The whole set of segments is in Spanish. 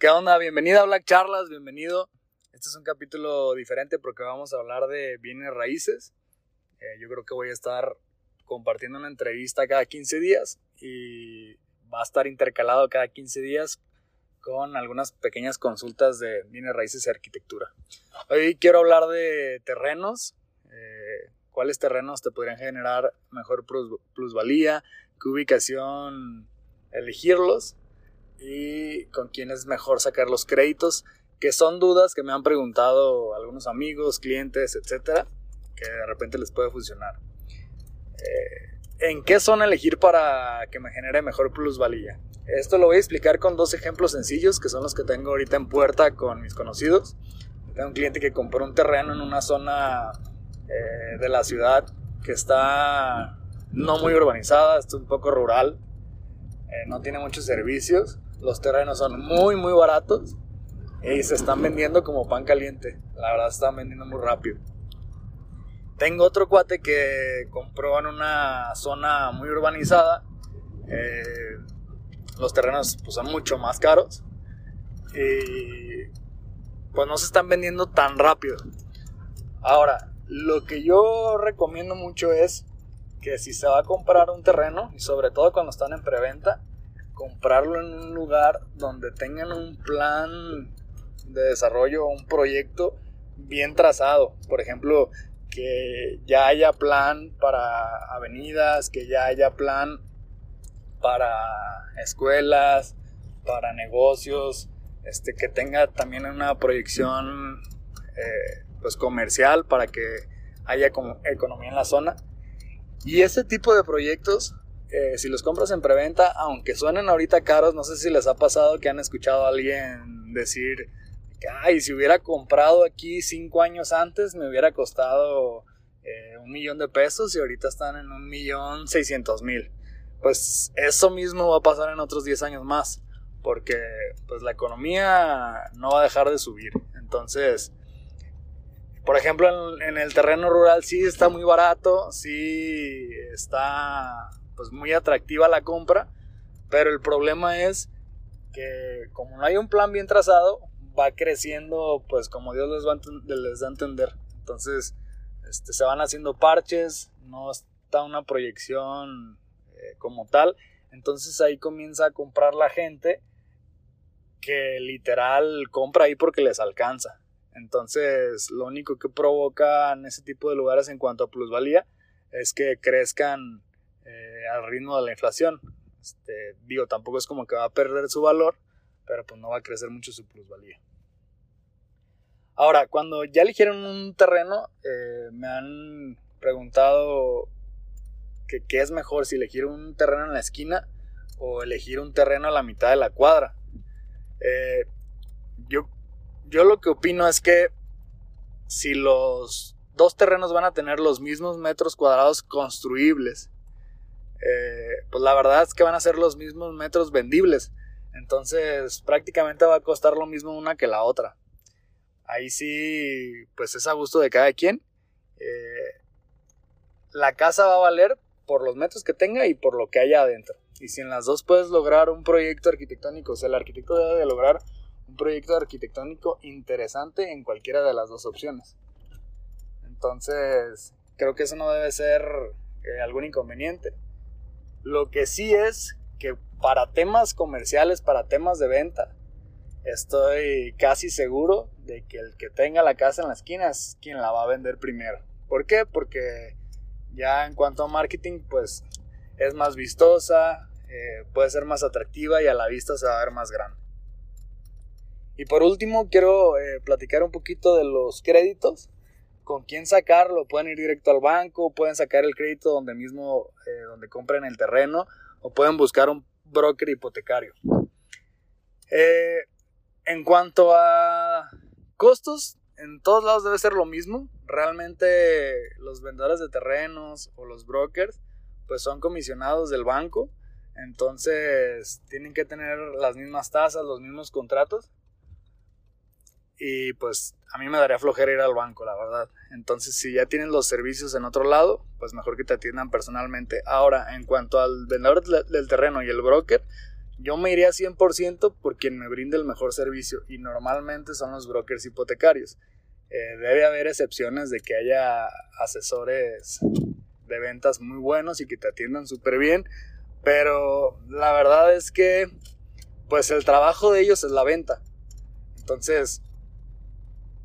¿Qué onda? Bienvenida a Black Charlas, bienvenido. Este es un capítulo diferente porque vamos a hablar de bienes raíces. Eh, yo creo que voy a estar compartiendo una entrevista cada 15 días y va a estar intercalado cada 15 días con algunas pequeñas consultas de bienes raíces y arquitectura. Hoy quiero hablar de terrenos, eh, cuáles terrenos te podrían generar mejor plusvalía, qué ubicación elegirlos y con quién es mejor sacar los créditos, que son dudas que me han preguntado algunos amigos, clientes, etcétera, que de repente les puede funcionar. Eh, ¿En qué zona elegir para que me genere mejor plusvalía? Esto lo voy a explicar con dos ejemplos sencillos que son los que tengo ahorita en puerta con mis conocidos. Tengo un cliente que compró un terreno en una zona eh, de la ciudad que está no muy urbanizada, está un poco rural, eh, no tiene muchos servicios, los terrenos son muy muy baratos y se están vendiendo como pan caliente, la verdad se están vendiendo muy rápido. Tengo otro cuate que compró en una zona muy urbanizada, eh, los terrenos pues, son mucho más caros y pues no se están vendiendo tan rápido. Ahora, lo que yo recomiendo mucho es que si se va a comprar un terreno, y sobre todo cuando están en preventa, comprarlo en un lugar donde tengan un plan de desarrollo un proyecto bien trazado. Por ejemplo, que ya haya plan para avenidas, que ya haya plan para escuelas, para negocios, este, que tenga también una proyección eh, pues comercial para que haya como economía en la zona. Y ese tipo de proyectos, eh, si los compras en preventa, aunque suenen ahorita caros, no sé si les ha pasado que han escuchado a alguien decir, ay, si hubiera comprado aquí cinco años antes me hubiera costado eh, un millón de pesos y ahorita están en un millón seiscientos mil pues eso mismo va a pasar en otros 10 años más, porque pues la economía no va a dejar de subir. Entonces, por ejemplo, en, el terreno rural sí está muy barato, sí está pues muy atractiva la compra, pero el problema es que como no hay un plan bien trazado, va creciendo pues como Dios les, va les da a entender. Entonces, este, se van haciendo parches, no está una proyección eh, como tal. Entonces ahí comienza a comprar la gente que literal compra ahí porque les alcanza. Entonces lo único que provocan ese tipo de lugares en cuanto a plusvalía es que crezcan eh, al ritmo de la inflación. Este, digo, tampoco es como que va a perder su valor, pero pues no va a crecer mucho su plusvalía. Ahora, cuando ya eligieron un terreno, eh, me han preguntado que qué es mejor, si elegir un terreno en la esquina o elegir un terreno a la mitad de la cuadra. Eh, yo, yo lo que opino es que si los dos terrenos van a tener los mismos metros cuadrados construibles, eh, pues la verdad es que van a ser los mismos metros vendibles. Entonces prácticamente va a costar lo mismo una que la otra. Ahí sí, pues es a gusto de cada quien. Eh, la casa va a valer por los metros que tenga y por lo que haya adentro. Y si en las dos puedes lograr un proyecto arquitectónico, o sea, el arquitecto debe de lograr un proyecto arquitectónico interesante en cualquiera de las dos opciones. Entonces, creo que eso no debe ser eh, algún inconveniente. Lo que sí es que para temas comerciales, para temas de venta, estoy casi seguro de que el que tenga la casa en la esquina es quien la va a vender primero. ¿Por qué? Porque ya en cuanto a marketing, pues es más vistosa, eh, puede ser más atractiva y a la vista se va a ver más grande. Y por último, quiero eh, platicar un poquito de los créditos. Con quién sacarlo, pueden ir directo al banco, pueden sacar el crédito donde mismo, eh, donde compren el terreno, o pueden buscar un broker hipotecario. en cuanto a costos, en todos lados debe ser lo mismo. Realmente los vendedores de terrenos o los brokers pues son comisionados del banco. Entonces tienen que tener las mismas tasas, los mismos contratos. Y pues a mí me daría flojera ir al banco, la verdad. Entonces si ya tienen los servicios en otro lado, pues mejor que te atiendan personalmente. Ahora, en cuanto al vendedor del terreno y el broker, yo me iría 100% por quien me brinde el mejor servicio y normalmente son los brokers hipotecarios. Eh, debe haber excepciones de que haya asesores de ventas muy buenos y que te atiendan súper bien, pero la verdad es que pues el trabajo de ellos es la venta. Entonces,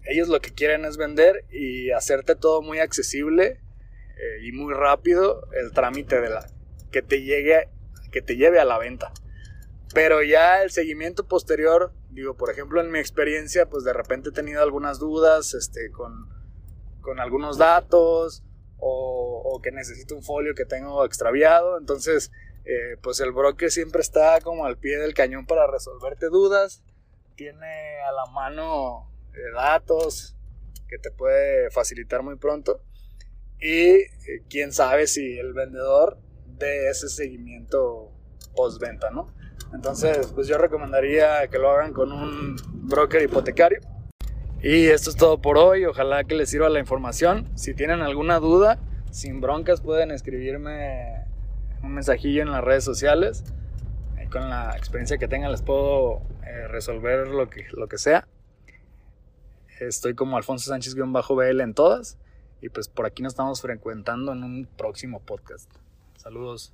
ellos lo que quieren es vender y hacerte todo muy accesible eh, y muy rápido el trámite de la que te llegue que te lleve a la venta. Pero ya el seguimiento posterior, digo, por ejemplo, en mi experiencia, pues de repente he tenido algunas dudas este, con, con algunos datos o, que necesito un folio que tengo extraviado. Entonces, eh, pues el broker siempre está como al pie del cañón para resolverte dudas. Tiene a la mano datos que te puede facilitar muy pronto. Y eh, quién sabe si el vendedor de ese seguimiento postventa, ¿no? Entonces, pues yo recomendaría que lo hagan con un broker hipotecario. Y esto es todo por hoy. Ojalá que les sirva la información. Si tienen alguna duda, sin broncas pueden escribirme un mensajillo en las redes sociales. Con la experiencia que tengan les puedo eh, resolver lo que, lo que sea. Estoy como Alfonso Sánchez-BL en todas. Y pues por aquí nos estamos frecuentando en un próximo podcast. Saludos.